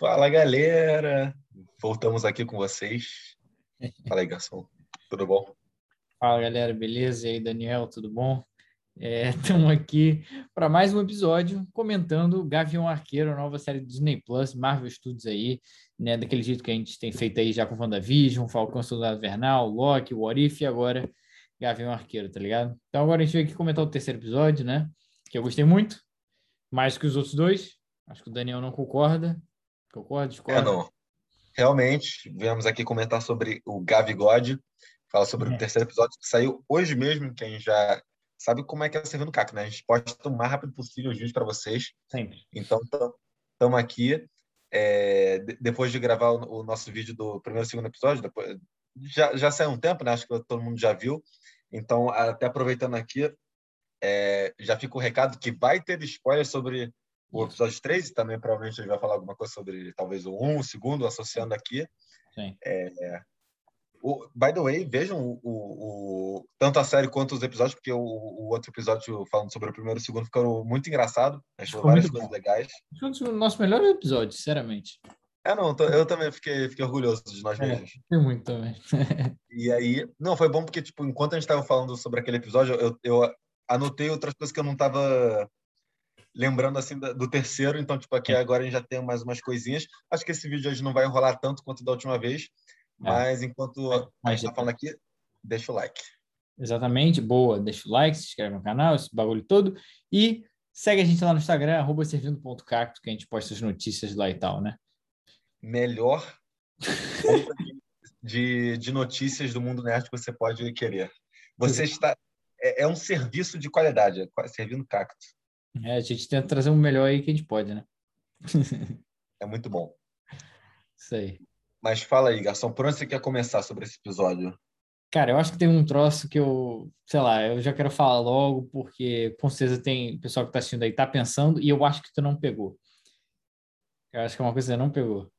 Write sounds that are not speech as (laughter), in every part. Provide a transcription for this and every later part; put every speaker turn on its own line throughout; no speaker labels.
Fala galera, voltamos aqui com vocês. Fala aí, garçom, tudo bom?
Fala galera, beleza? E aí, Daniel, tudo bom? Estamos é, (laughs) aqui para mais um episódio comentando Gavião Arqueiro, a nova série do Disney Plus, Marvel Studios aí, né? Daquele jeito que a gente tem feito aí já com WandaVision, Falcão Soldado Vernal, Loki, What If e agora Gavião Arqueiro, tá ligado? Então agora a gente veio aqui comentar o terceiro episódio, né? Que eu gostei muito, mais que os outros dois. Acho que o Daniel não concorda. Concorda, discorda?
É, não. Realmente, viemos aqui comentar sobre o Gavi God, fala sobre é. o terceiro episódio que saiu hoje mesmo, quem já sabe como é que é servindo o CAC, né? A gente posta o mais rápido possível os vídeos para vocês.
Sempre.
Então, estamos aqui. É, depois de gravar o, o, nosso vídeo do primeiro e segundo episódio, depois, já, já saiu um tempo, né? Acho que todo mundo já viu. Então, até aproveitando aqui, é, já fica o recado que vai ter spoiler sobre o episódio 3 e também provavelmente a gente vai falar alguma coisa sobre talvez o 1, o segundo, associando aqui.
Sim.
É, o, by the way, vejam o, o, tanto a série quanto os episódios, porque o, o outro episódio falando sobre o primeiro e o segundo ficou muito engraçado. A gente falou várias coisas bom. legais.
Foi um dos nossos melhores episódios, sinceramente.
É, não, eu também fiquei, fiquei orgulhoso de nós é, mesmos.
É, muito também. (laughs)
e aí, não, foi bom porque, tipo, enquanto a gente estava falando sobre aquele episódio, eu, eu anotei outras coisas que eu não estava lembrando, assim, do terceiro. Então, tipo, aqui agora a gente já tem mais umas coisinhas. Acho que esse vídeo hoje não vai enrolar tanto quanto da última vez. É. Mas enquanto a gente está falando aqui, deixa o like.
Exatamente, boa. Deixa o like, se inscreve no canal, esse bagulho todo. E segue a gente lá no Instagram, arroba servindo.cacto, que a gente posta as notícias lá e tal, né?
Melhor de, de notícias do mundo nerd que você pode querer. Você está. É, é um serviço de qualidade, é servindo cacto.
É, a gente tenta trazer o melhor aí que a gente pode, né?
é muito bom.
Isso aí.
Mas fala aí, Garçom, por onde você quer começar sobre esse episódio?
Cara, eu acho que tem um troço que eu, sei lá, eu já quero falar logo, porque com certeza tem pessoal que tá assistindo aí, tá pensando, e eu acho que tu não pegou. Eu acho que é uma coisa que você não pegou.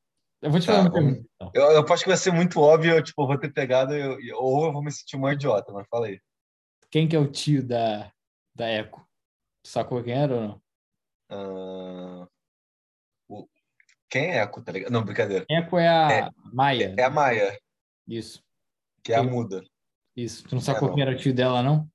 Eu vou te tá, falar uma pergunta. Então.
Eu, eu acho que vai ser muito óbvio, eu, tipo, vou ter pegado, eu, ou eu vou me sentir um idiota, mas fala aí.
Quem que é o tio da, da Eco? Tu sacou quem era ou não?
Uh, quem é Eco, tá ligado? Não, brincadeira.
Eco é a é, Maia.
É a Maia.
Isso.
Que é a muda.
Isso. Tu não sabe é, qual era o tio dela, não?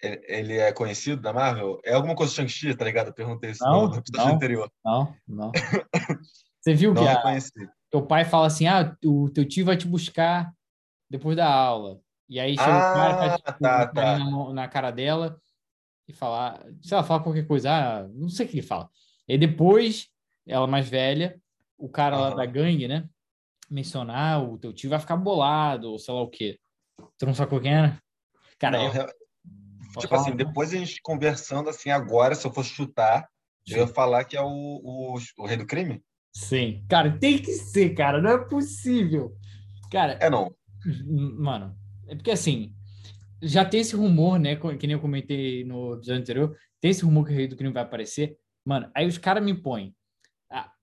Ele é conhecido da Marvel? É alguma coisa Shang-Chi, tá ligado? Eu perguntei isso não, no episódio anterior.
Não, não. (laughs) Você viu não que a, teu pai fala assim, ah, o teu tio vai te buscar depois da aula. E aí chega ah, o cara faz tá, tá. Na, na, cara dela e falar, se ela fala qualquer coisa, ah, não sei o que ele fala. E depois ela mais velha, o cara uhum. lá da gangue, né? Mencionar, o teu tio vai ficar bolado, ou sei lá o quê. Tu não sabe quem era?
Cara, não, eu... Tipo assim, depois a gente conversando assim, agora, se eu fosse chutar, Sim. eu ia falar que é o, o, o rei do crime?
Sim. Cara, tem que ser, cara. Não é possível. Cara.
É não.
Mano, é porque assim, já tem esse rumor, né? Que nem eu comentei no episódio anterior. Tem esse rumor que o rei do crime vai aparecer. Mano, aí os caras me põem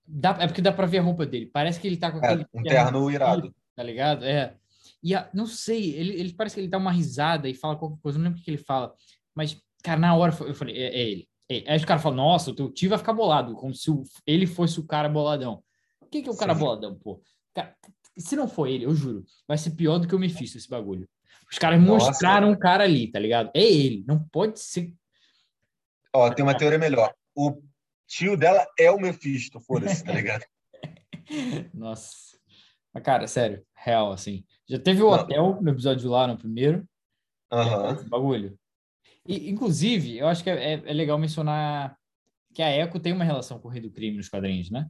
Dá, é porque dá pra ver a roupa dele. Parece que ele tá com
é, aquele. um terno irado.
Tá ligado? É. E a, não sei, ele, ele parece que ele dá uma risada e fala qualquer coisa, não lembro o que ele fala. Mas, cara, na hora eu falei, é, é ele. É. Aí os caras falam, nossa, o teu tio vai ficar bolado, como se o, ele fosse o cara boladão. O que, que é o cara Sim. boladão, pô? Cara, se não for ele, eu juro, vai ser pior do que o Mephisto esse bagulho. Os caras nossa. mostraram um cara ali, tá ligado? É ele, não pode ser.
Ó, tem uma teoria melhor. O tio dela é o Mephisto, foda-se, tá ligado? (laughs)
Nossa. Mas, cara, sério, real, assim. Já teve o hotel no episódio lá, no primeiro.
Aham. Uhum.
Bagulho. E, inclusive, eu acho que é, é, legal mencionar que a Echo tem uma relação com o Rei do Crime nos quadrinhos, né?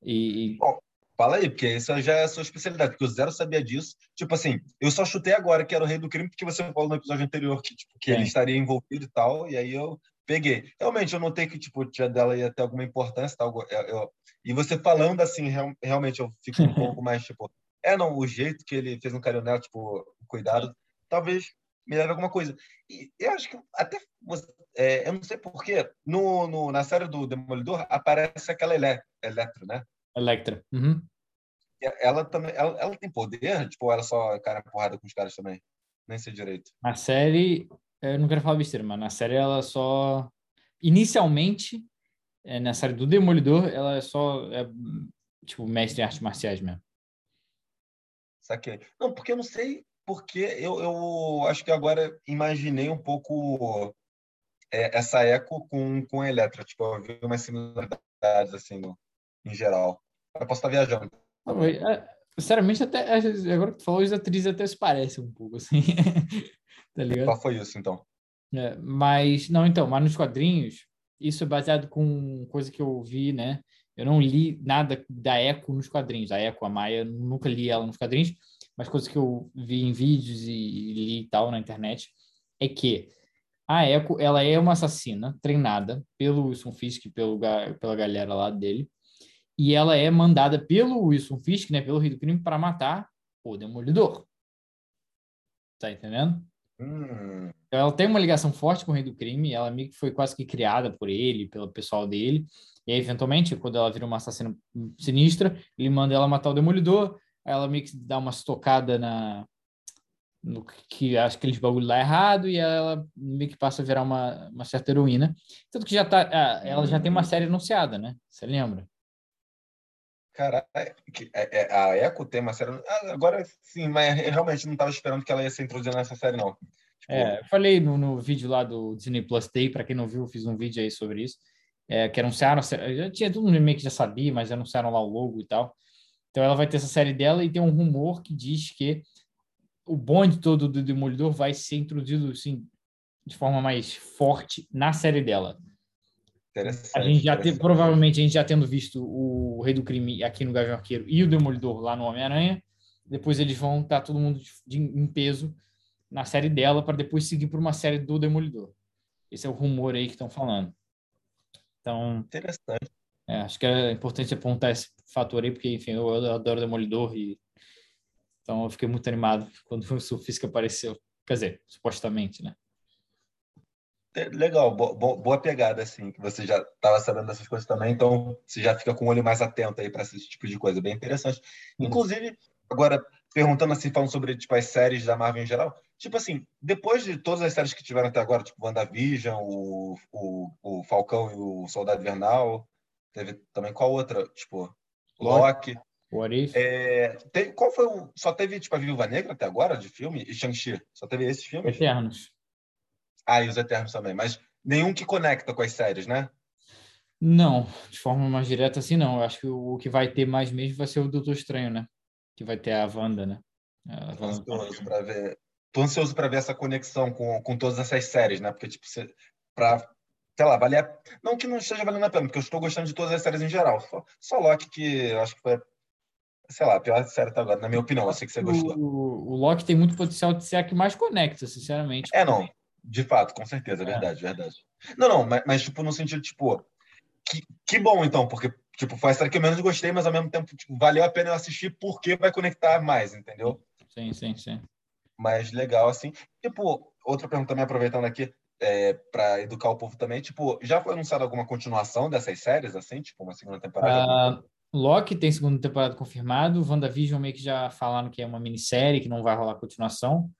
E,
e... Bom, fala aí, porque isso já é a sua especialidade, porque o Zero sabia disso. Tipo assim, eu só chutei agora que era o Rei do Crime, porque você falou no episódio anterior que, tipo, que ele estaria envolvido e tal, e aí eu peguei. Realmente, eu notei que tipo, o tia dela ia ter alguma importância. Tal, eu, eu, e você falando assim, real, realmente eu fico um (laughs) pouco mais, tipo, é, não, o jeito que ele fez no carinho nela, tipo, cuidado, talvez me leve alguma coisa. E eu acho que até, é, eu não sei porquê, no, no, na série do Demolidor aparece aquela ele, né?
Electra. Uhum.
Ela também, ela, ela tem poder? Tipo, ela só cara porrada com os caras também? Nem sei direito.
Na série, eu não quero falar besteira, mas na série ela só. Inicialmente, é, na série do Demolidor, ela é só, é, tipo, mestre em artes marciais mesmo.
Saquei. Não, porque eu não sei porque eu, eu acho que agora imaginei um pouco é, essa eco com, com a Eletra. Tipo, eu vi umas similaridades, assim, no, em geral. Eu posso estar viajando.
Não, é, sinceramente, até agora que tu falou, as atrizes até se parecem um pouco, assim. (laughs) tá ligado?
Qual foi isso, então?
É, mas, não, então, mas nos quadrinhos, isso é baseado com coisa que eu vi, né? Eu não li nada da Echo nos quadrinhos. A Echo, a Maia, nunca li ela nos quadrinhos, mas coisas que eu vi em vídeos e, e li e tal na internet é que a Echo, ela é uma assassina treinada pelo Wilson Fisk, pelo, pela galera lá dele, e ela é mandada pelo Wilson Fisk, né, pelo Rei do Crime, para matar o Demolidor. Tá entendendo?
Hum.
Então ela tem uma ligação forte com o Rei do Crime, ela meio que foi quase que criada por ele, pelo pessoal dele, e aí, eventualmente, quando ela vira uma assassina sinistra, ele manda ela matar o Demolidor, ela meio que dá uma estocada na, no que acho que aqueles bagulho lá errado e ela meio que passa a virar uma, uma certa heroína. Tanto que já tá, ela já tem uma série anunciada, né? Você lembra?
Cara, é, é, a Echo tem uma série. Ah, agora sim, mas realmente não estava esperando que ela ia ser introduzida nessa série, não.
Tipo... É, eu falei no, no vídeo lá do Disney Plus Day, para quem não viu, eu fiz um vídeo aí sobre isso. É, que anunciaram, já tinha todo mundo meio que já sabia, mas anunciaram lá o logo e tal. Então ela vai ter essa série dela e tem um rumor que diz que o bonde todo do Demolidor vai ser introduzido assim, de forma mais forte na série dela. A gente já tem, provavelmente a gente já tendo visto o Rei do Crime aqui no Gavião Arqueiro e o Demolidor lá no Homem-Aranha. Depois eles vão estar todo mundo de, de, em peso na série dela para depois seguir para uma série do Demolidor. Esse é o rumor aí que estão falando. Então,
interessante.
É, acho que é importante apontar esse fator aí, porque, enfim, eu, eu adoro Demolidor e então eu fiquei muito animado quando o Surfisca apareceu. Quer dizer, supostamente, né?
É, legal, boa, boa pegada, assim, que você já estava sabendo dessas coisas também, então você já fica com o olho mais atento aí para esse tipo de coisa, bem interessante. Inclusive, agora, perguntando assim, falando sobre tipo, as séries da Marvel em geral, tipo assim, depois de todas as séries que tiveram até agora, tipo WandaVision, o, o, o Falcão e o Soldado Invernal, teve também qual outra? Tipo, Loki.
What if?
É, tem, qual foi o. Só teve, tipo, a Viúva Negra até agora, de filme? E Shang-Chi? Só teve esses filmes?
Eternos.
Ah, e os Eternos também. Mas nenhum que conecta com as séries, né?
Não, de forma mais direta assim, não. Eu acho que o, que vai ter mais mesmo vai ser o Doutor Estranho, né? Que vai ter a Wanda, né?
A Tô ansioso para ver. Tô ansioso para ver essa conexão com, com todas essas séries, né? Porque, tipo, para sei lá, valer a... não que não esteja valendo a pena, porque eu estou gostando de todas as séries em geral. Só, só Loki que eu acho que foi, sei lá, a pior série até agora, na minha opinião. Eu sei que você gostou.
O, o Loki tem muito potencial de ser a que mais conecta, sinceramente.
É, não. De fato, com certeza, é. verdade, verdade. Não, não, mas, mas, tipo, no sentido, tipo, que, que bom, então, porque, tipo, foi série que eu menos gostei, mas ao mesmo tempo, tipo, valeu a pena eu assistir porque vai conectar mais, entendeu?
Sim, sim, sim.
Mas legal, assim. Tipo, outra pergunta também, aproveitando aqui, é, para educar o povo também. Tipo, já foi anunciada alguma continuação dessas séries, assim? Tipo, uma segunda temporada?
Uh, Loki tem segunda temporada confirmado. WandaVision meio que já falaram que é uma minissérie, que não vai rolar continuação.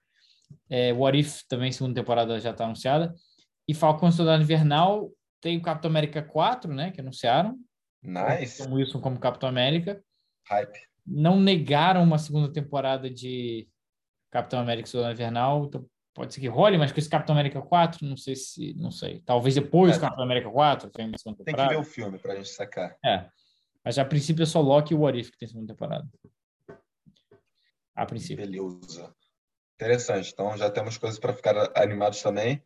É, What If também, segunda temporada já está anunciada. E Falcão Soldado Invernal tem o Capitão América 4, né? Que anunciaram.
Nice.
Com Wilson como Capitão América.
Hype.
Não negaram uma segunda temporada de Capitão América Soldado Invernal. Então pode ser que role, mas com esse Capitão América 4, não sei se, não sei. Talvez depois do é. Capitão América 4,
tem uma segunda temporada. Tem que ver o filme pra gente sacar.
É. Mas a princípio é só Loki e o What If que tem segunda temporada. A princípio.
Beleza. Interessante. Então já temos coisas para ficar animados também.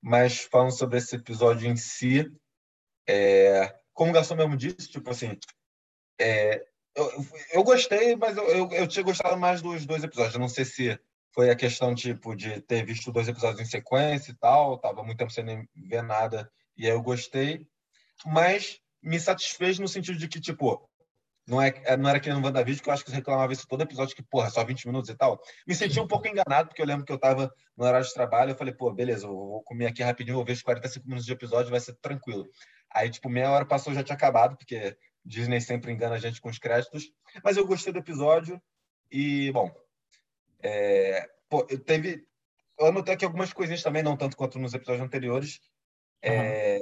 Mas falando sobre esse episódio em si, é... como o Garçom mesmo disse, tipo assim, é... eu, eu gostei, mas eu, eu, eu tinha gostado mais dos dois episódios. Eu não sei se foi a questão tipo de ter visto dois episódios em sequência e tal, tava muito tempo sem nem ver nada e aí eu gostei, mas me satisfez no sentido de que tipo não é não era que no WandaVision que eu acho que reclamava isso todo episódio que porra só 20 minutos e tal. Me senti um pouco enganado porque eu lembro que eu tava no horário de trabalho, eu falei, pô, beleza, eu vou comer aqui rapidinho, vou ver os 45 minutos de episódio, vai ser tranquilo. Aí tipo meia hora passou já tinha acabado porque Disney sempre engana a gente com os créditos, mas eu gostei do episódio e bom, é, pô, eu teve. Eu anotei aqui algumas coisinhas também, não tanto quanto nos episódios anteriores. Uhum. É,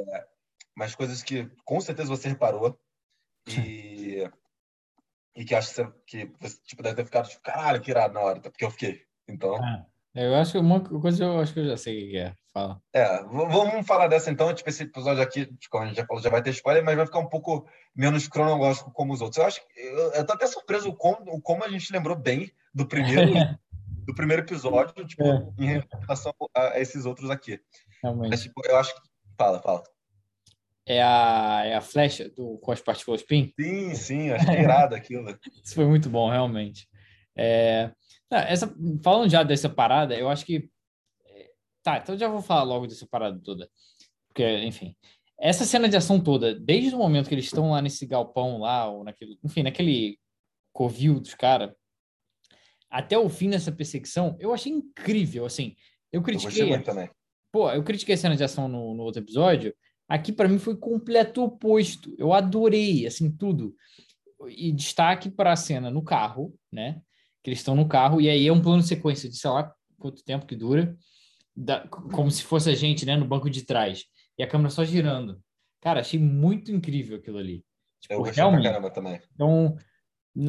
mas coisas que com certeza você reparou e, (laughs) e que acho que você tipo, deve ter ficado tipo, caralho, que irado na hora, tá? porque eu fiquei. Então.
Ah, eu acho que uma coisa eu acho que eu já sei o que é. Fala.
É, vamos falar dessa então. Tipo, esse episódio aqui, como a gente já falou, já vai ter spoiler, mas vai ficar um pouco menos cronológico como os outros. Eu acho eu, eu tô até surpreso como, como a gente lembrou bem do primeiro. (laughs) do primeiro episódio, tipo, é. em relação a esses outros aqui. Realmente. Mas, tipo, eu acho que. Fala, fala.
É a, é a flecha do, com as partículas PIN?
Sim, sim, acho que é irado aquilo. (laughs)
Isso foi muito bom, realmente. É, essa, falando já dessa parada, eu acho que. É, tá, então já vou falar logo dessa parada toda. Porque, enfim. Essa cena de ação toda, desde o momento que eles estão lá nesse galpão lá, ou naquele, enfim, naquele covil dos caras, até o fim dessa perseguição, eu achei incrível, assim. Eu critiquei. Eu. Pô, eu critiquei a cena de ação no, no outro episódio. Aqui, para mim, foi completo oposto. Eu adorei, assim, tudo. E destaque para a cena no carro, né? Que eles estão no carro, e aí é um plano de sequência de sei lá quanto tempo que dura, da, como se fosse a gente, né, no banco de trás. E a câmera só girando. Cara, achei muito incrível aquilo ali.
Tipo, eu realmente. pra caramba também.
Então,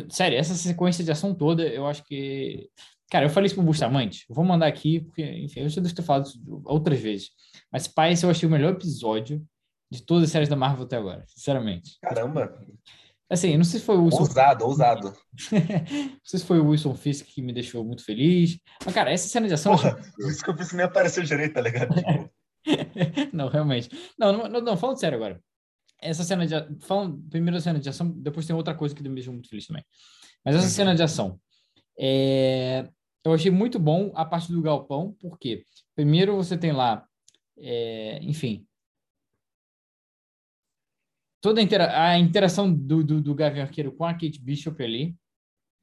Sério, essa sequência de ação toda, eu acho que. Cara, eu falei isso pro Bustamante. Vou mandar aqui, porque, enfim, eu já devo ter falado outras vezes. Mas pai, esse eu achei o melhor episódio de todas as séries da Marvel até agora, sinceramente.
Caramba!
Assim, não sei se foi o Wilson.
Ousado, ousado. (laughs)
não sei se foi o Wilson Fisk que me deixou muito feliz. Mas, cara, essa cena de ação.
Porra, isso que eu fiz nem apareceu direito, tá ligado? (laughs)
não, realmente. Não, não, não, não, falando sério agora essa cena de falando primeiro a cena de ação, depois tem outra coisa que me deixou muito feliz também. Mas essa uhum. cena de ação, é, eu achei muito bom a parte do galpão, porque primeiro você tem lá, é, enfim, toda a, intera a interação do, do, do Gavião Arqueiro com a Kate Bishop ali,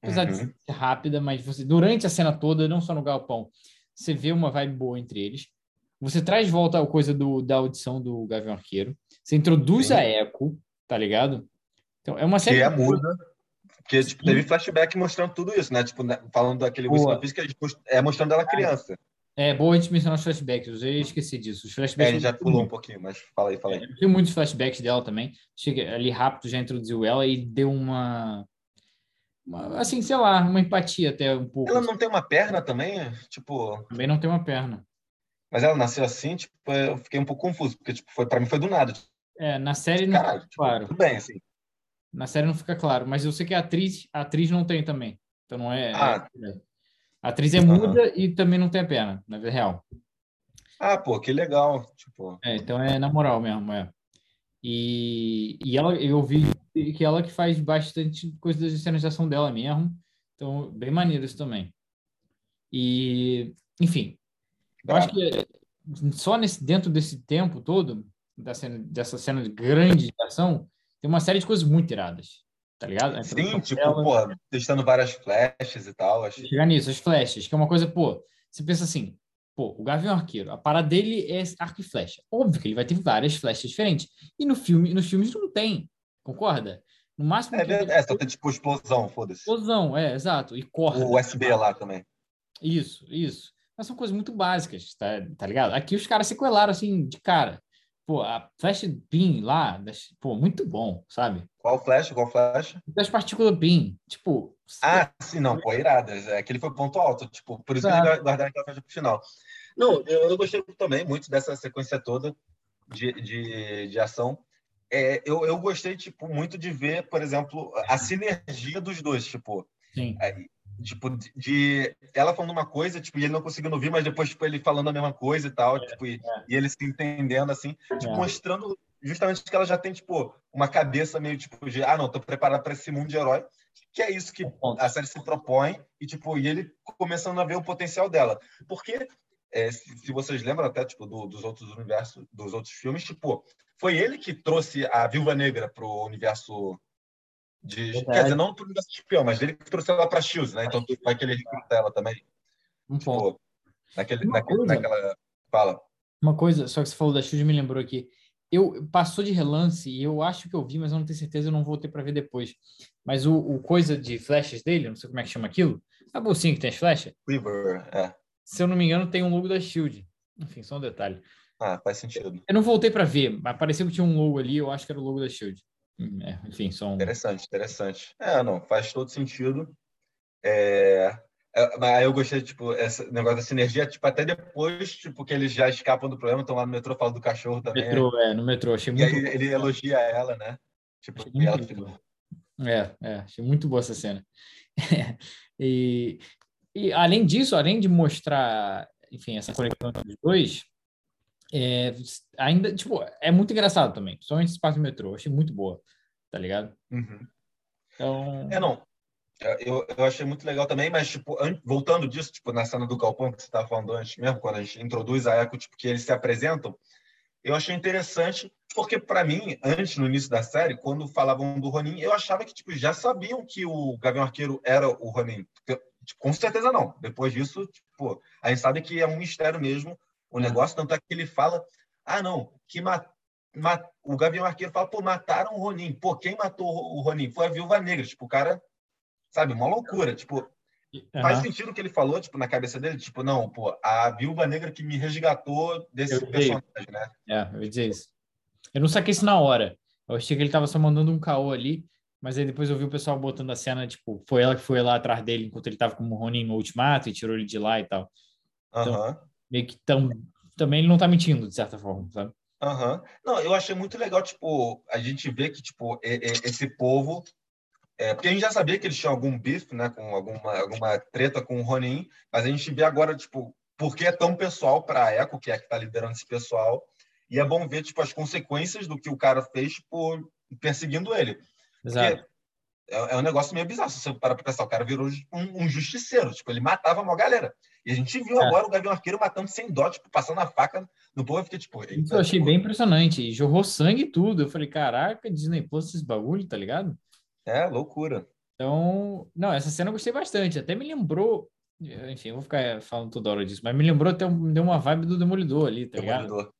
apesar uhum. de ser rápida, mas você durante a cena toda, não só no galpão, você vê uma vibe boa entre eles. Você traz de volta a coisa do, da audição do Gavião Arqueiro. Você introduz Sim. a Echo, tá ligado?
Então, é uma série. Que é muda. Porque tipo, teve flashback mostrando tudo isso, né? Tipo, né? falando daquele Wilson que é mostrando ela criança.
É boa a gente mencionar os flashbacks, eu esqueci disso. Os flashbacks.
É, já pulou um pouquinho, mas fala aí, fala aí.
É, tem muitos flashbacks dela também. Chega ali rápido, já introduziu ela e deu uma. uma assim, sei lá, uma empatia até um pouco.
Ela não tem uma perna também? Tipo.
Também não tem uma perna.
Mas ela nasceu assim, tipo, eu fiquei um pouco confuso, porque tipo, foi, para mim foi do nada.
É, na série não Caralho, tipo, claro.
Tudo bem, assim.
Na série não fica claro, mas eu sei que a atriz, a atriz não tem também. Então não é. Ah. é a atriz é muda uhum. e também não tem a perna, na vida real.
Ah, pô, que legal. Tipo...
É, então é na moral mesmo, é. E, e ela, eu vi que ela que faz bastante coisas de cenização dela mesmo. Então, bem maneiro isso também. E, enfim, eu acho que só nesse, dentro desse tempo todo, da cena, dessa cena de grande ação, tem uma série de coisas muito iradas. Tá ligado?
Sim, tipo, pô, testando várias flashes e tal. Acho...
Chegar nisso, as flashes, que é uma coisa, pô, você pensa assim, pô, o Gavião Arqueiro, a parada dele é arco e flecha. Óbvio que ele vai ter várias flechas diferentes. E no filme, nos filmes não tem, concorda? No máximo.
É, é, é só tem tipo explosão, foda-se.
Explosão, é, exato. E corta.
O USB lá também.
Isso, isso. Mas são coisas muito básicas, tá, tá ligado? Aqui os caras sequelaram assim, de cara. Pô, a flash pin lá, pô, muito bom, sabe?
Qual flash? Qual flash?
Das partículas pin. Tipo.
Ah, sim, não, pô, iradas. É, aquele foi ponto alto, tipo, por isso Exato. que eles guardaram aquela flash pro final. Não, eu, eu, gostei também muito dessa sequência toda de, de, de ação. É, eu, eu gostei, tipo, muito de ver, por exemplo, a sinergia dos dois, tipo.
Sim.
É, tipo, de ela falando uma coisa, tipo, e ele não conseguindo ouvir, mas depois, tipo, ele falando a mesma coisa e tal, é, tipo, e, é. e ele se entendendo, assim, tipo, é. mostrando justamente que ela já tem, tipo, uma cabeça meio, tipo, de, ah, não, tô preparada para esse mundo de herói, que é isso que a série se propõe, e, tipo, e ele começando a ver o potencial dela. Porque, é, se, se, vocês lembram até, tipo, do, dos outros universos, dos outros filmes, tipo, foi ele que trouxe a Viúva Negra pro universo de, quer dizer, não por universo de espião, mas ele que trouxe ela para Shields, né? Então vai que ele recruta ela também.
Um tipo, ponto.
Naquele, naquele, naquela. Fala.
Uma coisa, só que você falou da Shields me lembrou aqui. Eu passou de relance e eu acho que eu vi, mas eu não tenho certeza, eu não voltei para ver depois. Mas o, o, coisa de flashes dele, não sei como é que chama aquilo, a bolsinha que tem as flechas?
Quiver, é.
Se eu não me engano, tem um logo da Shield. Enfim, só um detalhe.
Ah, faz sentido.
Eu não voltei para ver, mas pareceu que tinha um logo ali, eu acho que era o logo da Shield. É, enfim, são.
Interessante, interessante. É, não, faz todo sentido. É, é, mas eu gostei, tipo, esse negócio da sinergia, tipo, até depois, tipo, que eles já escapam do problema, estão lá no metrô, falam do cachorro também.
Metrô, é, no metrô, achei muito.
E aí ele elogia ela, né? Tipo,
e ela fica... É, é, achei muito boa essa cena. (laughs) e, e além disso, além de mostrar, enfim, essa conexão dos dois, é, ainda, tipo, é muito engraçado também, principalmente esse parte do metrô, achei muito boa, tá ligado?
Uhum.
Então...
É, não, eu, eu achei muito legal também, mas, tipo, voltando disso, tipo, na cena do Galpão que você estava falando antes mesmo, quando a gente introduz a Echo, tipo, que eles se apresentam, eu achei interessante, porque para mim, antes, no início da série, quando falavam do Ronin, eu achava que, tipo, já sabiam que o Gavião Arqueiro era o Ronin. Tipo, com certeza não. Depois disso, tipo, a gente sabe que é um mistério mesmo o negócio, tanto é que ele fala, ah, não, que mat... Mat... o Gavião Arqueiro fala, pô, mataram o Ronin. Pô, quem matou o Ronin? Foi a Viúva Negra. Tipo, o cara Sabe? Uma loucura. Tipo, uhum. faz sentido o que ele falou, tipo, na cabeça dele, tipo, não, pô, a viúva negra que me resgatou desse personagem, né?
É, eu ia dizer isso. Eu não saquei isso na hora. Eu achei que ele tava só mandando um caô ali, mas aí depois eu vi o pessoal botando a cena, tipo, foi ela que foi lá atrás dele enquanto ele tava como Ronin no Ultimato e tirou ele de lá e tal. Então, uhum. Meio que tão, também ele não tá mentindo, de certa forma, sabe?
Uhum. Não, eu achei muito legal, tipo, a gente vê que, tipo, esse povo é, porque a gente já sabia que eles tinham algum bife, né, com alguma, alguma treta com o Ronin, mas a gente vê agora, tipo, por que é tão pessoal para a Echo, que é que está liderando esse pessoal, e é bom ver, tipo, as consequências do que o cara fez por perseguindo ele.
Exato.
É, é, um negócio meio bizarro, se você parar para pensar, o cara virou um, um, justiceiro, tipo, ele matava uma galera. E a gente viu é. agora o Gavião Arqueiro matando sem dó, tipo, passando a faca no povo, eu fiquei tipo...
Isso eu achei tipo... bem impressionante, jorrou sangue e tudo, eu falei, caraca, Disney Plus esses bagulho, tá ligado?
É, loucura.
Então, não, essa cena eu gostei bastante. Até me lembrou. Enfim, eu vou ficar falando toda hora disso, mas me lembrou até deu uma vibe do Demolidor ali, tá Demolidor. ligado?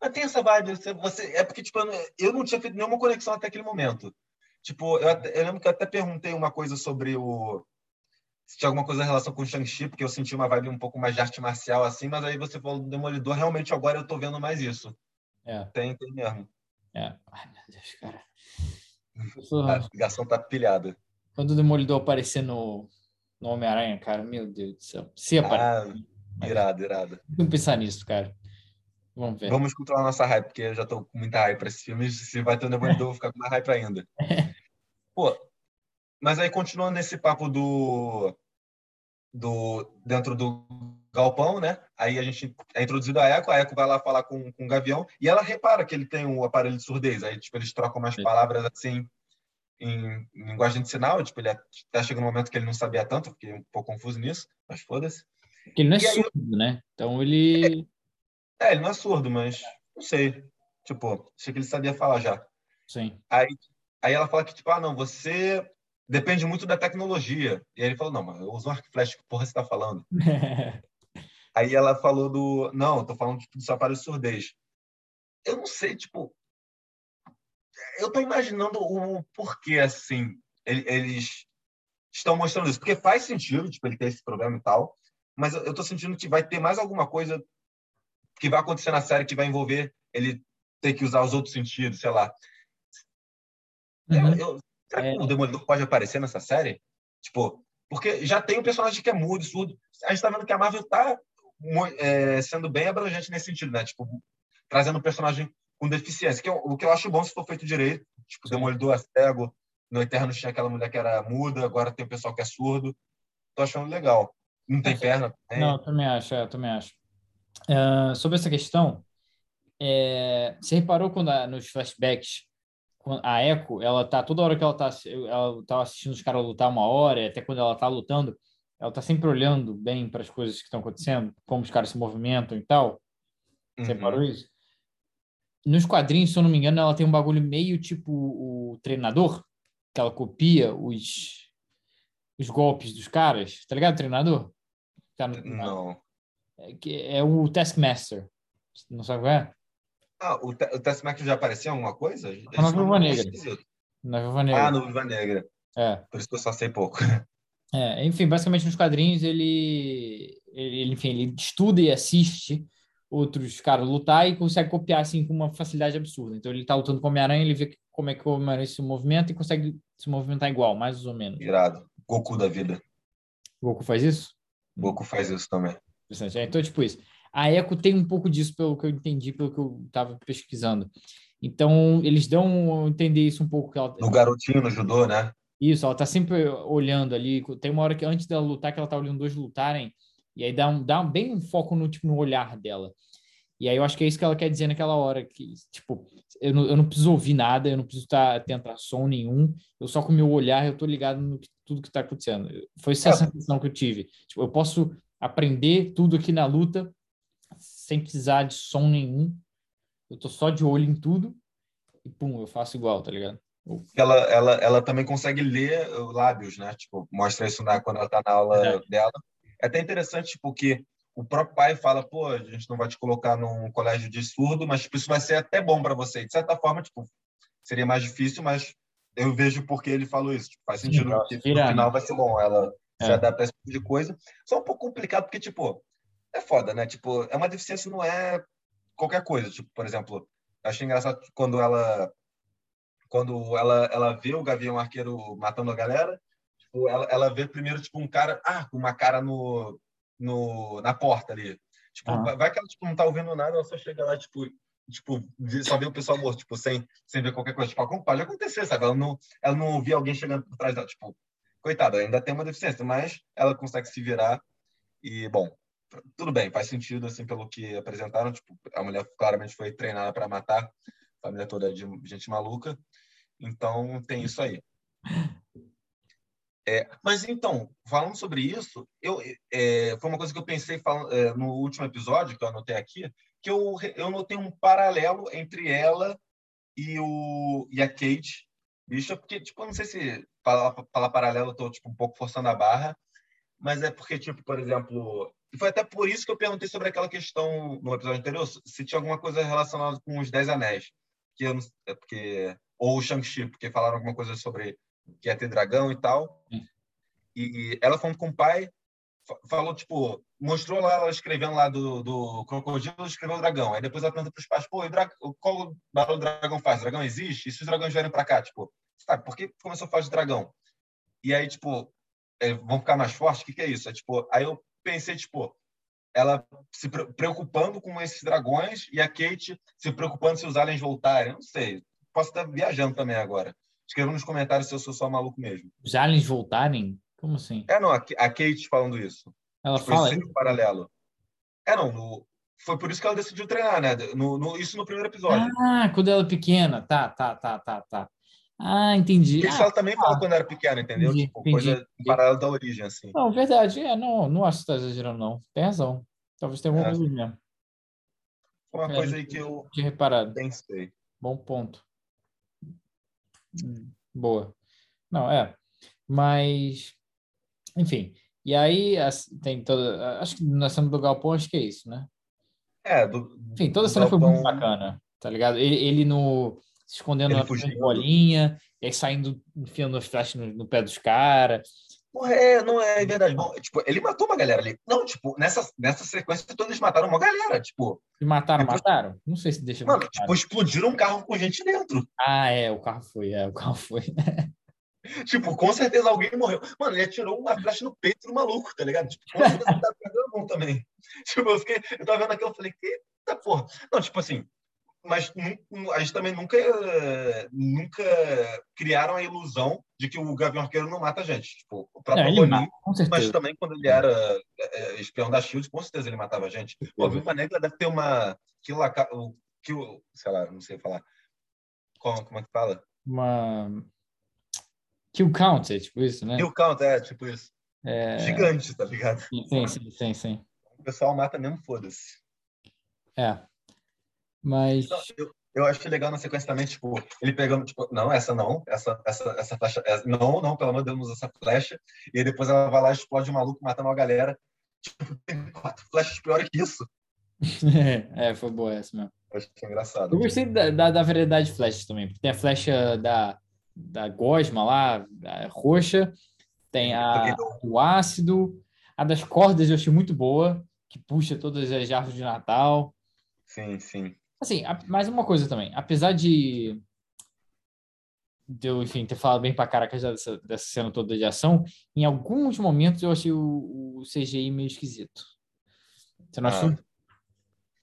Mas tem essa vibe, você, você, é porque, tipo, eu não tinha feito nenhuma conexão até aquele momento. Tipo, eu, até, eu lembro que eu até perguntei uma coisa sobre o. Se tinha alguma coisa em relação com o Shang-Chi, porque eu senti uma vibe um pouco mais de arte marcial, assim, mas aí você falou do Demolidor, realmente agora eu tô vendo mais isso.
É.
Tem, tem mesmo.
É. Ai, meu Deus, cara.
A ligação tá pilhada.
Quando o Demolidor aparecer no, no Homem-Aranha, cara, meu Deus do céu. Se aparecer.
Ah, irado, irado.
Vamos pensar nisso, cara. Vamos ver.
Vamos controlar a nossa hype, porque eu já tô com muita hype para esse filme. Se vai ter um Demolidor, eu vou ficar com mais hype ainda. (laughs) Pô, mas aí continuando nesse papo do. do dentro do galpão, né? Aí a gente é introduzido a Eco, a Eco vai lá falar com, com o Gavião e ela repara que ele tem um aparelho de surdez. Aí, tipo, eles trocam umas palavras assim em, em linguagem de sinal. Tipo, ele até chega no momento que ele não sabia tanto, fiquei um pouco confuso nisso, mas foda-se.
Porque ele não é e surdo, aí, né? Então ele.
É, é, ele não é surdo, mas não sei. Tipo, achei que ele sabia falar já.
Sim.
Aí, aí ela fala que, tipo, ah, não, você depende muito da tecnologia. E aí ele falou, não, mas eu uso um arco flash, que porra você tá falando? (laughs) Aí ela falou do. Não, tô falando tipo, do sapato de surdez. Eu não sei, tipo. Eu tô imaginando o porquê, assim, eles estão mostrando isso. Porque faz sentido, tipo, ele ter esse problema e tal. Mas eu tô sentindo que vai ter mais alguma coisa que vai acontecer na série que vai envolver ele ter que usar os outros sentidos, sei lá. Uhum. Eu, eu, será que é. o Demolidor pode aparecer nessa série? Tipo, porque já tem um personagem que é mudo, surdo. A gente tá vendo que a Marvel tá é, sendo bem abrangente nesse sentido, né? Tipo, trazendo um personagem com deficiência, que é o que eu acho bom se for feito direito. Tipo, Sim. Demolidor é cego, no Eterno tinha aquela mulher que era muda, agora tem o pessoal que é surdo. Tô achando legal. Não tem perna?
Tem. Não, também acho, é, também acho. Uh, sobre essa questão, é, você reparou quando a, nos flashbacks a Echo, ela tá toda hora que ela tá, ela tá assistindo os caras lutar uma hora, até quando ela tá lutando, ela está sempre olhando bem para as coisas que estão acontecendo, como os caras se movimentam e tal. Você uhum. parou isso? Nos quadrinhos, se eu não me engano, ela tem um bagulho meio tipo o treinador, que ela copia os, os golpes dos caras. Tá ligado, treinador?
Tá no, não.
É, é o Taskmaster. Não sabe qual é?
Ah, o, o Taskmaster já apareceu em alguma coisa?
Na Viva Negra. Na Viva Negra.
Ah, no Viva Negra.
É.
Por isso que eu só sei pouco.
É, enfim, basicamente nos quadrinhos ele, ele, enfim, ele estuda e assiste outros caras lutar e consegue copiar assim com uma facilidade absurda. Então ele tá lutando com o Homem-Aranha, ele vê como é que o Homem-Aranha se movimenta e consegue se movimentar igual, mais ou menos.
Irado. Goku da vida.
Goku faz isso?
Goku faz isso também.
Interessante. É, então, tipo isso. A Echo tem um pouco disso, pelo que eu entendi, pelo que eu estava pesquisando. Então, eles dão a entender isso um pouco. Ela...
No garotinho, no judô, né?
Isso, ela tá sempre olhando ali. Tem uma hora que antes dela lutar, que ela tá olhando dois lutarem, e aí dá, um, dá bem um foco no, tipo, no olhar dela. E aí eu acho que é isso que ela quer dizer naquela hora, que, tipo, eu não, eu não preciso ouvir nada, eu não preciso tá, tentar som nenhum, eu só com o meu olhar eu tô ligado no que, tudo que tá acontecendo. Foi essa é. sensação que eu tive. Tipo, eu posso aprender tudo aqui na luta sem precisar de som nenhum, eu tô só de olho em tudo e pum, eu faço igual, tá ligado?
Ela, ela, ela também consegue ler lábios, né? Tipo, mostra isso na, quando ela tá na aula dela. É até interessante porque o próprio pai fala, pô, a gente não vai te colocar num colégio de surdo, mas tipo, isso vai ser até bom para você. De certa forma, tipo, seria mais difícil, mas eu vejo porque ele falou isso. Tipo, faz sentido Sim, que no final vai ser bom ela é. se adaptar a esse tipo de coisa. Só um pouco complicado porque, tipo, é foda, né? Tipo, é uma deficiência, não é qualquer coisa. Tipo, por exemplo, achei engraçado quando ela quando ela, ela vê o Gavião Arqueiro matando a galera, tipo, ela, ela vê primeiro tipo um cara, ah, com uma cara no, no na porta ali. Tipo, ah. vai que ela tipo, não tá ouvindo nada, ela só chega lá, tipo, tipo, só vê o pessoal morto, tipo, sem, sem ver qualquer coisa. Tipo, pode acontecer, sabe? Ela não, ela não via alguém chegando por trás dela, tipo, coitada, ainda tem uma deficiência, mas ela consegue se virar e, bom, tudo bem, faz sentido, assim, pelo que apresentaram, tipo, a mulher claramente foi treinada para matar, a família toda é de gente maluca, então tem isso aí. É, mas então, falando sobre isso, eu, é, foi uma coisa que eu pensei é, no último episódio, que eu anotei aqui, que eu, eu notei um paralelo entre ela e, o, e a Kate Bishop, porque, tipo, eu não sei se falar, falar paralelo, eu tô, tipo, um pouco forçando a barra, mas é porque, tipo, por exemplo, e foi até por isso que eu perguntei sobre aquela questão no episódio anterior, se tinha alguma coisa relacionada com os Dez Anéis. Que eu não, é porque, ou o Shang-Chi, porque falaram alguma coisa sobre que ia ter dragão e tal. E ela falando com o pai, falou, tipo, mostrou lá, ela escrevendo lá do, do crocodilo, escreveu o dragão. Aí depois ela pergunta para os pais, pô, drag... qual barulho o dragão faz? O dragão existe? E se os dragões vierem para cá? Tipo, sabe, por que começou a falar de dragão? E aí, tipo, é, vão ficar mais fortes? O que, que é isso? É, tipo, aí eu pensei, tipo, ela se preocupando com esses dragões e a Kate se preocupando se os aliens voltarem. Não sei. Posso estar viajando também agora. Escreva nos comentários se eu sou só maluco mesmo.
Os aliens voltarem? Como assim?
É, não, a Kate falando isso.
Ela tipo, fala isso?
paralelo. É, não, no... foi por isso que ela decidiu treinar, né? No, no, isso no primeiro episódio.
Ah, quando ela é pequena. Tá, tá, tá, tá, tá. Ah, entendi.
Isso
ah,
ela também tá. falou quando era pequena, entendeu? Entendi, tipo, entendi, coisa entendi. paralela da origem, assim.
Não, verdade. É, não, não acho que você tá exagerando, não. Tem razão. Talvez tenha alguma é. coisa mesmo.
Uma é, coisa aí que eu
tinha reparado.
pensei.
Bom ponto. Boa. Não, é. Mas, enfim. E aí tem toda. Acho que na cena do Galpão, acho que é isso, né?
É, do,
Enfim, toda a cena Galpão... foi muito bacana, tá ligado? Ele, ele no se escondendo na bolinha, e aí saindo, enfiando as flechas no, no pé dos caras.
É, não é verdade. Bom, tipo, ele matou uma galera ali. Não, tipo, nessa, nessa sequência todos eles mataram uma galera, tipo.
E mataram, depois... mataram? Não sei se deixa.
Mano, tipo, explodiram um carro com gente dentro.
Ah, é, o carro foi, é, o carro foi. (laughs)
tipo, com certeza alguém morreu. Mano, ele atirou uma flecha no peito do maluco, tá ligado? Tipo, com certeza tá perdendo a mão também. (laughs) Tipo, eu, fiquei, eu tava vendo aquilo e falei, eita porra. Não, tipo assim, mas a gente também nunca, nunca criaram a ilusão de que o Gavião Arqueiro não mata a gente. Tipo, o próprio não, Ronin, mas também quando ele era é, é, espião da SHIELD, com certeza ele matava a gente. O Viúva Negra deve ter uma... Que, que, sei lá, não sei falar. Como, como é que fala?
Uma... Kill count, é tipo isso, né?
Kill count, é, tipo isso. É... Gigante, tá ligado?
Sim, sim, sim, sim.
O pessoal mata mesmo, foda-se.
É, mas.
eu, eu acho legal na sequência também, tipo, ele pegando, tipo, não, essa não, essa, essa, essa flecha, essa, não, não, pelo amor de Deus, essa flecha. E aí depois ela vai lá e explode o maluco, matando uma galera. Tipo, tem quatro flechas piores que isso. (laughs)
é, foi boa essa mesmo.
Eu achei engraçado.
Eu gostei da, da, da variedade de flechas também, porque tem a flecha da, da gosma lá, roxa, tem a do ácido, a das cordas eu achei muito boa, que puxa todas as árvores de Natal.
Sim, sim.
Assim, mais uma coisa também. Apesar de, de eu, enfim, ter falado bem pra caraca já dessa, dessa cena toda de ação, em alguns momentos eu achei o, o CGI meio esquisito. Você não ah. achou?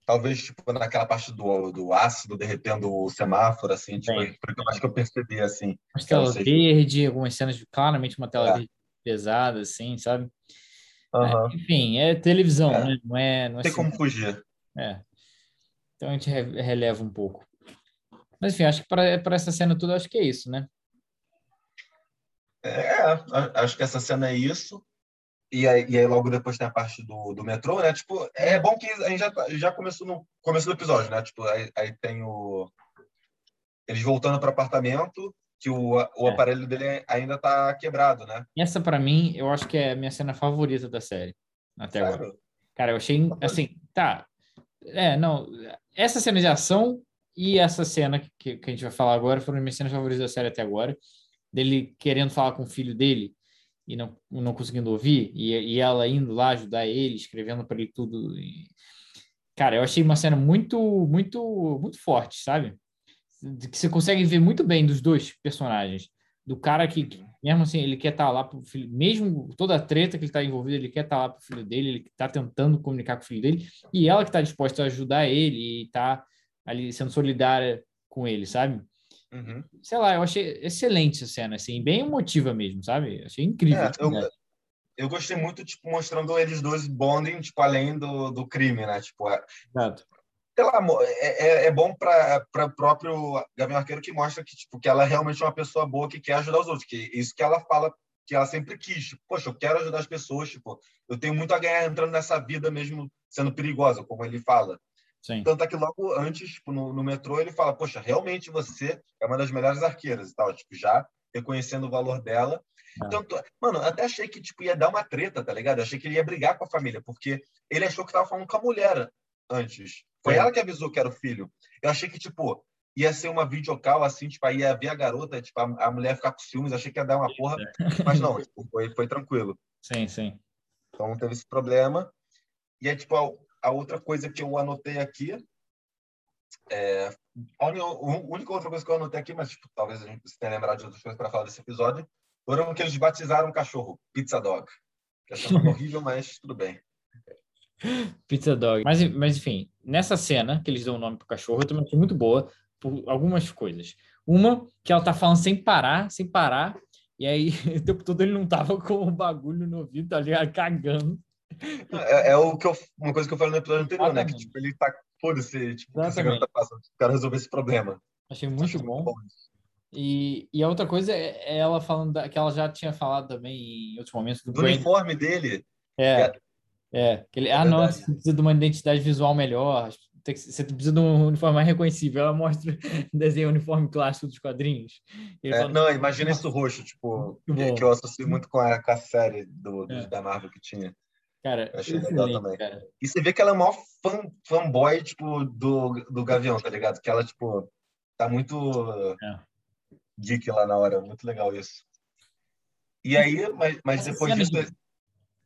talvez tipo naquela parte do, do ácido derretendo o semáforo assim tipo, porque eu acho que eu percebi assim
uma tela verde algumas cenas de claramente uma tela é. verde pesada assim sabe uhum. é, enfim é televisão é. né não é não é
tem como fugir
é então a gente releva um pouco mas enfim acho que para essa cena toda acho que é isso né
é acho que essa cena é isso e aí, e aí, logo depois tem a parte do, do metrô, né? Tipo, é bom que a gente já, tá, já começou no começo do episódio, né? Tipo, aí, aí tem o... Eles voltando para o apartamento, que o, o é. aparelho dele ainda tá quebrado, né?
Essa, para mim, eu acho que é a minha cena favorita da série, até Sério? agora. Cara, eu achei, assim, tá... É, não... Essa cena de ação e essa cena que, que a gente vai falar agora foram minhas cenas favoritas da série até agora. Dele querendo falar com o filho dele e não, não conseguindo ouvir, e, e ela indo lá ajudar ele, escrevendo para ele tudo. E... Cara, eu achei uma cena muito, muito, muito forte, sabe? Que você consegue ver muito bem dos dois personagens. Do cara que, mesmo assim, ele quer estar tá lá pro filho, mesmo toda a treta que ele está envolvido, ele quer estar tá lá pro filho dele, ele está tentando comunicar com o filho dele, e ela que está disposta a ajudar ele e está ali sendo solidária com ele, sabe? Uhum. Sei lá, eu achei excelente essa cena, assim, bem emotiva mesmo, sabe? Achei incrível. É,
eu, eu gostei muito, tipo, mostrando eles dois bonding, tipo, além do, do crime, né? Tipo, é,
Exato.
Sei lá, é, é, é bom para o próprio Gabriel Arqueiro que mostra que, tipo, que ela é realmente uma pessoa boa que quer ajudar os outros. Que isso que ela fala que ela sempre quis. Tipo, Poxa, eu quero ajudar as pessoas. Tipo, eu tenho muito a ganhar entrando nessa vida mesmo sendo perigosa, como ele fala.
Sim.
Tanto é que logo antes, tipo, no, no metrô, ele fala: Poxa, realmente você é uma das melhores arqueiras e tal. Tipo, já reconhecendo o valor dela. É. Tanto, mano, até achei que tipo, ia dar uma treta, tá ligado? Achei que ele ia brigar com a família, porque ele achou que tava falando com a mulher antes. Foi é. ela que avisou que era o filho. Eu achei que, tipo, ia ser uma videocall, assim, tipo, aí ia ver a garota, tipo, a, a mulher ficar com ciúmes, achei que ia dar uma porra, mas não, tipo, foi, foi tranquilo.
Sim, sim.
Então não teve esse problema. E é, tipo, a outra coisa que eu anotei aqui é, a única outra coisa que eu anotei aqui, mas tipo, talvez a gente tenha lembrado de outras coisas para falar desse episódio, foram que eles batizaram o cachorro, Pizza Dog. Que é (laughs) horrível, mas tudo bem.
Pizza Dog. Mas, mas enfim, nessa cena que eles dão o nome pro cachorro, eu também achei muito boa por algumas coisas. Uma, que ela tá falando sem parar, sem parar, e aí (laughs) o tempo todo ele não tava com o bagulho no ouvido, tá ligado? Cagando.
É, é, o que eu, uma coisa que eu falei no episódio anterior, né? Que tipo, ele tá. Foda-se, tipo, o que tá passando. Quero resolver esse problema.
Achei muito Acho bom. Bom e, e a outra coisa é, é ela falando da, que ela já tinha falado também em outros momentos
do, do uniforme dele.
É. É, é ele, é ah, não, você precisa de uma identidade visual melhor, tem que, você precisa de um uniforme mais reconhecível. Ela mostra (laughs) desenho uniforme clássico dos quadrinhos.
É, fala, não, imagina isso roxo, tipo, que, que, eu associo muito com a, com a série do, do é. da Marvel que tinha.
Cara, eu achei legal também. Cara.
E você vê que ela é o maior fã, fanboy, tipo, do, do Gavião, tá ligado? Que ela, tipo, tá muito é. geek lá na hora. Muito legal isso. E aí, mas, mas depois disso... De...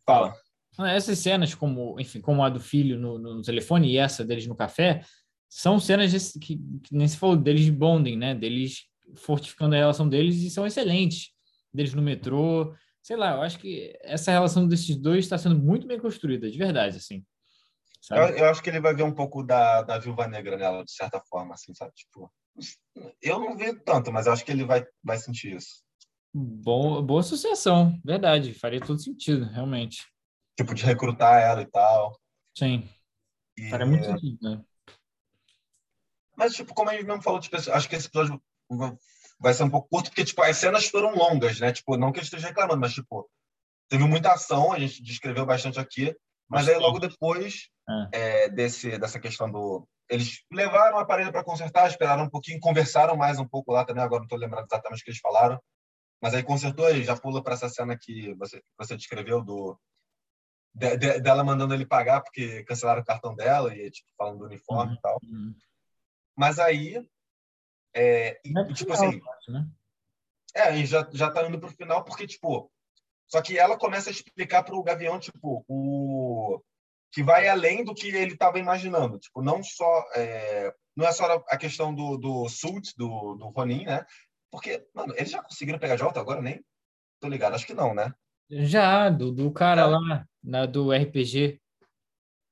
Fala. Essas cenas, como, enfim, como a do filho no, no telefone e essa deles no café, são cenas de, que, que, nem se falou deles de bonding, né? Deles fortificando a relação deles e são excelentes. Deles no metrô, sei lá, eu acho que essa relação desses dois está sendo muito bem construída, de verdade, assim.
Eu, eu, acho que ele vai ver um pouco da, da Viúva Negra nela, de certa forma, assim, sabe? Tipo, eu não vejo tanto, mas eu acho que ele vai, vai sentir isso.
Bom, boa associação, verdade, faria todo sentido, realmente.
Tipo, de recrutar ela e tal.
Sim, e... faria muito sentido, né?
Mas, tipo, como a gente mesmo falou, tipo, acho que esse episódio vai ser um pouco curto, porque, tipo, as cenas foram longas, né? Tipo, não que eu esteja reclamando, mas, tipo, teve muita ação, a gente descreveu bastante aqui, mas aí logo depois é. É, desse, dessa questão do... Eles levaram o aparelho para consertar, esperaram um pouquinho, conversaram mais um pouco lá também, agora não estou lembrando exatamente o que eles falaram, mas aí consertou e já pula para essa cena que você, você descreveu do de, de, dela mandando ele pagar porque cancelaram o cartão dela e tipo falando do uniforme uhum. e tal. Uhum. Mas aí é, e, é tipo final, assim. Acho, né? É, já, já tá indo pro final, porque, tipo. Só que ela começa a explicar pro Gavião, tipo, o. que vai além do que ele estava imaginando. Tipo, não só é, não é só a questão do, do suit, do, do Ronin, né? Porque, mano, eles já conseguiram pegar de volta agora? Nem tô ligado, acho que não, né?
Já, do, do cara é. lá, na, do RPG.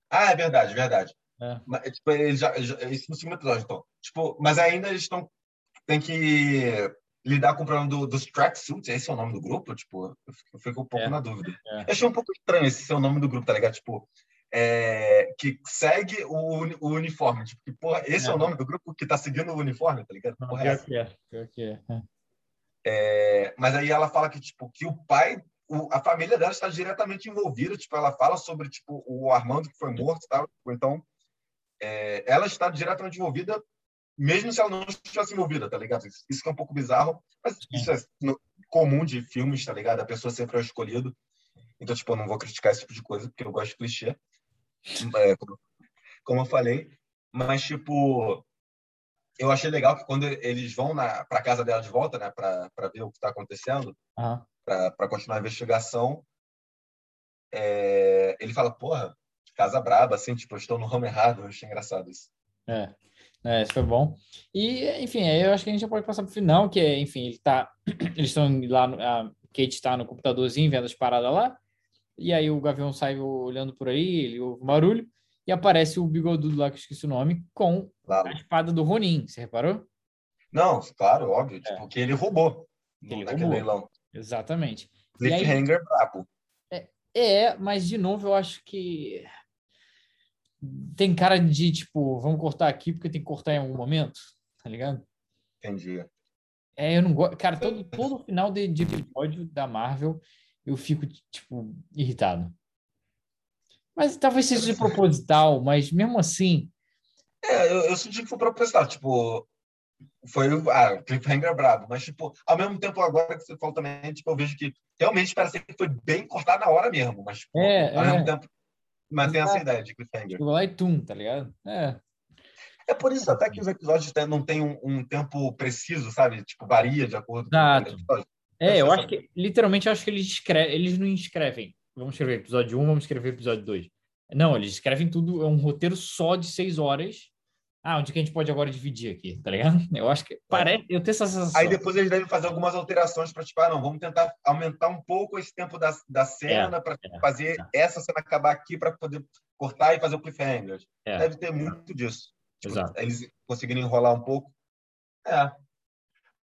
Ah, é verdade, verdade. É. Mas, tipo, eles já, já, isso no segundo episódio, então. Tipo, mas ainda eles estão. Tem que lidar com o problema do, dos tracksuits, esse é o nome do grupo? Tipo, eu fico um pouco é. na dúvida. É. Eu achei um pouco estranho esse ser o nome do grupo, tá ligado? Tipo, é, que segue o, o uniforme. Tipo, que, porra, esse é. é. o nome do grupo que tá seguindo o uniforme, tá ligado? Porra,
pior que é, pior que é.
é. Mas aí ela fala que, tipo, que o pai, o, a família dela está diretamente envolvida. Tipo, ela fala sobre, tipo, o Armando que foi morto. Tipo, então, é, ela está diretamente envolvida, mesmo se ela não estivesse envolvida, tá ligado? Isso, isso que é um pouco bizarro, mas isso é comum de filmes, tá ligado? A pessoa sempre é o escolhido. Então, tipo, eu não vou criticar esse tipo de coisa, porque eu gosto de clichê é, como eu falei. Mas, tipo, eu achei legal que quando eles vão para casa dela de volta, né, para ver o que está acontecendo,
uhum.
Para continuar a investigação, é, ele fala, porra, casa braba, assim, tipo, eu estou no ramo errado. Eu achei engraçado isso.
É. É, isso foi bom. E, enfim, aí eu acho que a gente já pode passar para o final, que é, enfim, ele tá, (clears throat) eles estão lá, a Kate está no computadorzinho vendo as paradas lá, e aí o Gavião sai olhando por aí, ele ouve um barulho, e aparece o bigodudo lá, que eu esqueci o nome, com claro. a espada do Ronin. Você reparou?
Não, claro, óbvio. É. Tipo, que ele roubou ele naquele roubou. leilão.
Exatamente.
Cliffhanger aí, brabo.
É, é, mas de novo eu acho que tem cara de tipo, vamos cortar aqui porque tem que cortar em algum momento, tá ligado?
Entendi.
É, eu não gosto. Cara, todo, todo final de, de episódio da Marvel eu fico, tipo, irritado. Mas talvez seja de proposital, mas mesmo assim.
É, eu, eu senti que foi proposital. Tipo, foi ah, cliffhanger brabo, mas, tipo, ao mesmo tempo, agora que você falou também, tipo, eu vejo que realmente parece que foi bem cortado na hora mesmo, mas, tipo,
é,
ao
é.
mesmo tempo, mantém essa ideia de cliffhanger.
Chegou lá e tum, tá ligado? É.
É por isso até que os episódios não têm um, um tempo preciso, sabe? Tipo, varia de acordo
Exato. com o episódio. É, eu acho que, literalmente, eu acho que eles, escrevem, eles não escrevem. Vamos escrever episódio 1, vamos escrever episódio 2. Não, eles escrevem tudo, é um roteiro só de seis horas. Ah, onde que a gente pode agora dividir aqui, tá ligado? (laughs) Eu acho que parece, eu tenho essa sensação.
Aí depois eles devem fazer algumas alterações para tipo, ah, não, vamos tentar aumentar um pouco esse tempo da, da cena é, para é, fazer é. essa cena acabar aqui para poder cortar e fazer o cliffhanger. É. Deve ter muito disso.
Tipo, Exato.
Eles conseguirem enrolar um pouco. É.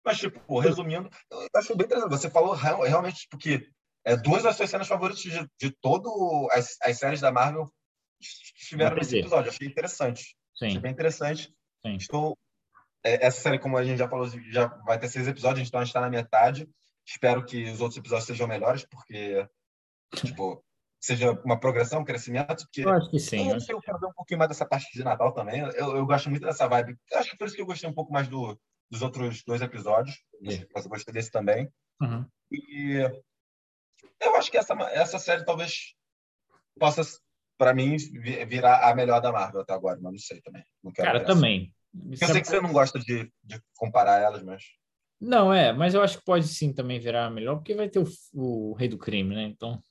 Mas, tipo, resumindo, eu acho bem interessante. Você falou realmente porque tipo, é, duas das suas cenas favoritas de, de todas as, as séries da Marvel estiveram nesse episódio. Achei interessante.
Sim.
Achei bem interessante.
Sim.
Estou, é, essa série, como a gente já falou, já vai ter seis episódios, então a gente está na metade. Espero que os outros episódios sejam melhores, porque, (laughs) tipo, seja uma progressão, um crescimento. Porque
eu acho que sim.
Eu, eu quero ver um pouquinho mais dessa parte de Natal também. Eu, eu gosto muito dessa vibe. Eu acho que por isso que eu gostei um pouco mais do, dos outros dois episódios. É. Mas eu gostei desse também.
Uhum.
E eu acho que essa, essa série talvez possa, para mim, virar a melhor da Marvel até agora, mas não sei também. Não
Cara, também.
Eu sei que você não gosta de, de, comparar elas, mas.
Não, é, mas eu acho que pode sim também virar a melhor, porque vai ter o, o Rei do Crime, né? Então.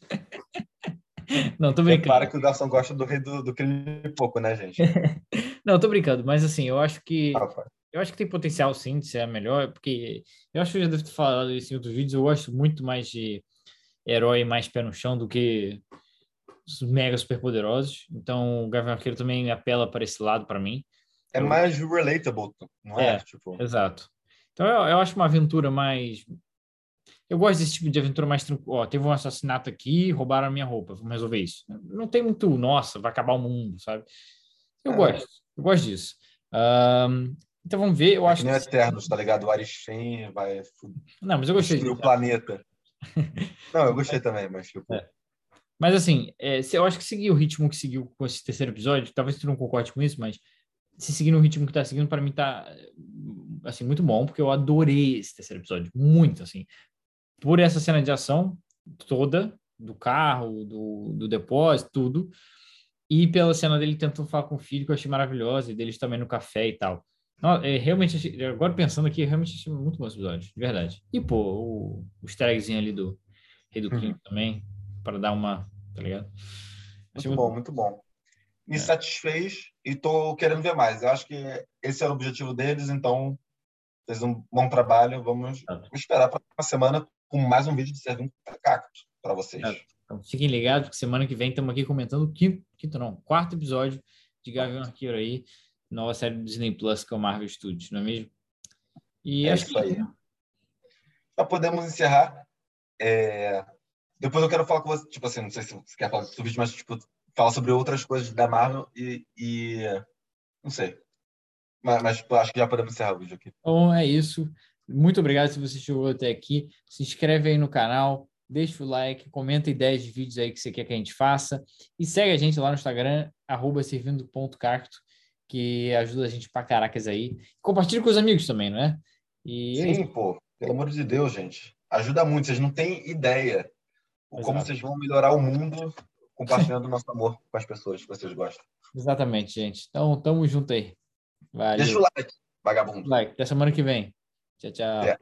(laughs) não, tô brincando.
Para que o Garçom gosta do Rei do, do Crime pouco, né, gente? (laughs)
não, tô brincando, mas assim, eu acho que. Ah, eu acho que tem potencial sim de ser a melhor, porque eu acho que eu já devo ter falado isso em outros vídeos. Eu gosto muito mais de herói mais pé no chão do que mega superpoderosos. Então o Gavião Arqueiro também apela para esse lado para mim.
É eu... mais relatable, não é? é tipo...
Exato. Então eu, eu acho uma aventura mais. Eu gosto desse tipo de aventura mais tranquilo. Ó, teve um assassinato aqui, roubaram a minha roupa, vamos resolver isso. Não tem muito, nossa, vai acabar o mundo, sabe? Eu é. gosto, eu gosto disso. Um, então vamos ver, eu é acho.
Nem que... Eternos, tá ligado? O Arishem vai.
Não, mas eu gostei.
o planeta. (laughs) Não, eu gostei também, mas tipo.
É. Mas assim, é, eu acho que seguir o ritmo que seguiu com esse terceiro episódio, talvez tu não concorde com isso, mas se seguir no ritmo que tá seguindo, para mim tá assim, muito bom, porque eu adorei esse terceiro episódio. Muito, assim. Por essa cena de ação toda, do carro, do, do depósito, tudo. E pela cena dele tentando falar com o filho, que eu achei maravilhosa, e deles também no café e tal. Não, é, realmente, achei, agora pensando aqui, realmente achei muito bom esse episódio, de verdade. E, pô, o, o ali do Rei do Crime uhum. também, para dar uma, tá ligado?
Muito, muito bom, muito bom. Me é. satisfez e estou querendo ver mais. Eu acho que esse era o objetivo deles, então fez um bom trabalho. Vamos, esperar para uma semana com mais um vídeo de Servindo Cactos para vocês. É.
Então, fiquem ligados, porque semana que vem estamos aqui comentando o quinto, quinto não, quarto episódio de Gavião Arqueiro aí, nova série do Disney Plus, que é o Marvel Studios, não é mesmo?
E é acho isso aí. Já podemos encerrar. É... Depois eu quero falar com você, tipo assim, não sei se você quer falar sobre isso, mas tipo, falar sobre outras coisas da Marvel e, e... não sei. Mas, mas, acho que já podemos encerrar o vídeo aqui.
Então é isso. Muito obrigado se você chegou até aqui. Se inscreve aí no canal, deixa o like, comenta ideias de vídeos aí que você quer que a gente faça e segue a gente lá no Instagram, arroba servindo.carto, que ajuda a gente pra caracas aí. Compartilha com os amigos também, não é?
E é Sim, pô. Pelo amor de Deus, gente. Ajuda muito. Vocês não têm ideia Como vocês vão melhorar o mundo compartilhando nosso amor com as pessoas que vocês gostam.
Exatamente, gente. Então, tamo junto aí.
Valeu. Deixa o like, vagabundo.
Like. Até semana que vem. Tchau, tchau. É.